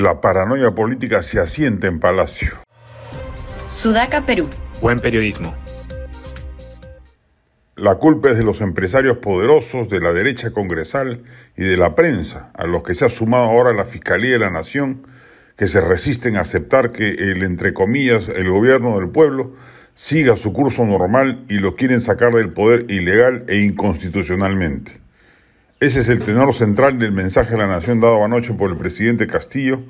La paranoia política se asienta en Palacio. Sudaca, Perú. Buen periodismo. La culpa es de los empresarios poderosos, de la derecha congresal y de la prensa, a los que se ha sumado ahora la Fiscalía de la Nación, que se resisten a aceptar que el, entre comillas, el gobierno del pueblo siga su curso normal y lo quieren sacar del poder ilegal e inconstitucionalmente. Ese es el tenor central del mensaje a la Nación dado anoche por el presidente Castillo,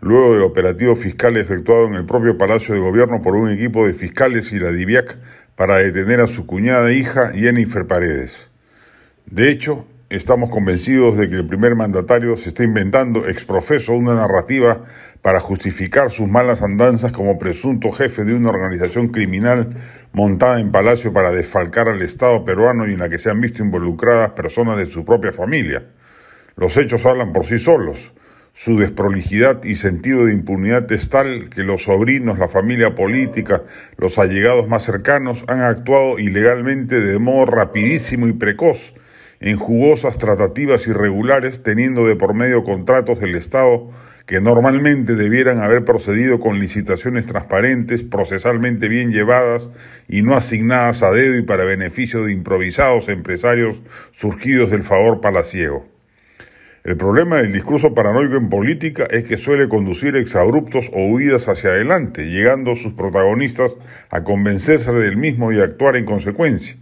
luego del operativo fiscal efectuado en el propio Palacio de Gobierno por un equipo de fiscales y la DIVIAC para detener a su cuñada e hija Jennifer Paredes. De hecho, estamos convencidos de que el primer mandatario se está inventando exprofeso una narrativa para justificar sus malas andanzas como presunto jefe de una organización criminal montada en Palacio para desfalcar al Estado peruano y en la que se han visto involucradas personas de su propia familia. Los hechos hablan por sí solos. Su desprolijidad y sentido de impunidad es tal que los sobrinos, la familia política, los allegados más cercanos han actuado ilegalmente de modo rapidísimo y precoz en jugosas tratativas irregulares, teniendo de por medio contratos del Estado que normalmente debieran haber procedido con licitaciones transparentes, procesalmente bien llevadas y no asignadas a dedo y para beneficio de improvisados empresarios surgidos del favor palaciego. El problema del discurso paranoico en política es que suele conducir exabruptos o huidas hacia adelante, llegando sus protagonistas a convencerse del mismo y actuar en consecuencia.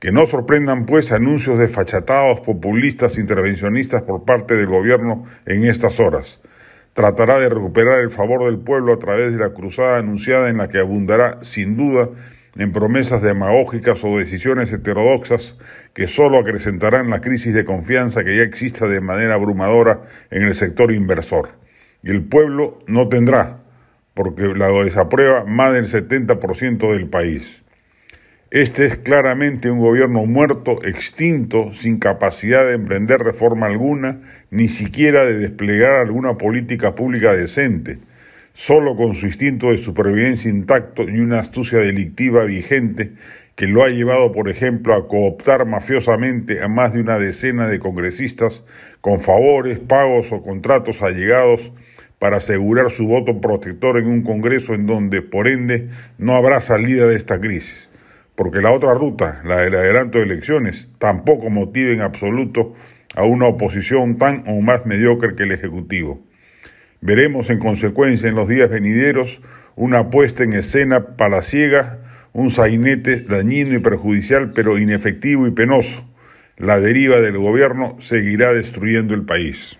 Que no sorprendan pues anuncios desfachatados, populistas, intervencionistas por parte del gobierno en estas horas. Tratará de recuperar el favor del pueblo a través de la cruzada anunciada en la que abundará, sin duda, en promesas demagógicas o decisiones heterodoxas que solo acrecentarán la crisis de confianza que ya exista de manera abrumadora en el sector inversor. Y el pueblo no tendrá, porque la desaprueba más del 70% del país. Este es claramente un gobierno muerto, extinto, sin capacidad de emprender reforma alguna, ni siquiera de desplegar alguna política pública decente solo con su instinto de supervivencia intacto y una astucia delictiva vigente que lo ha llevado, por ejemplo, a cooptar mafiosamente a más de una decena de congresistas con favores, pagos o contratos allegados para asegurar su voto protector en un Congreso en donde, por ende, no habrá salida de esta crisis. Porque la otra ruta, la del adelanto de elecciones, tampoco motiva en absoluto a una oposición tan o más mediocre que el Ejecutivo. Veremos en consecuencia en los días venideros una puesta en escena palaciega, un sainete dañino y perjudicial, pero inefectivo y penoso. La deriva del gobierno seguirá destruyendo el país.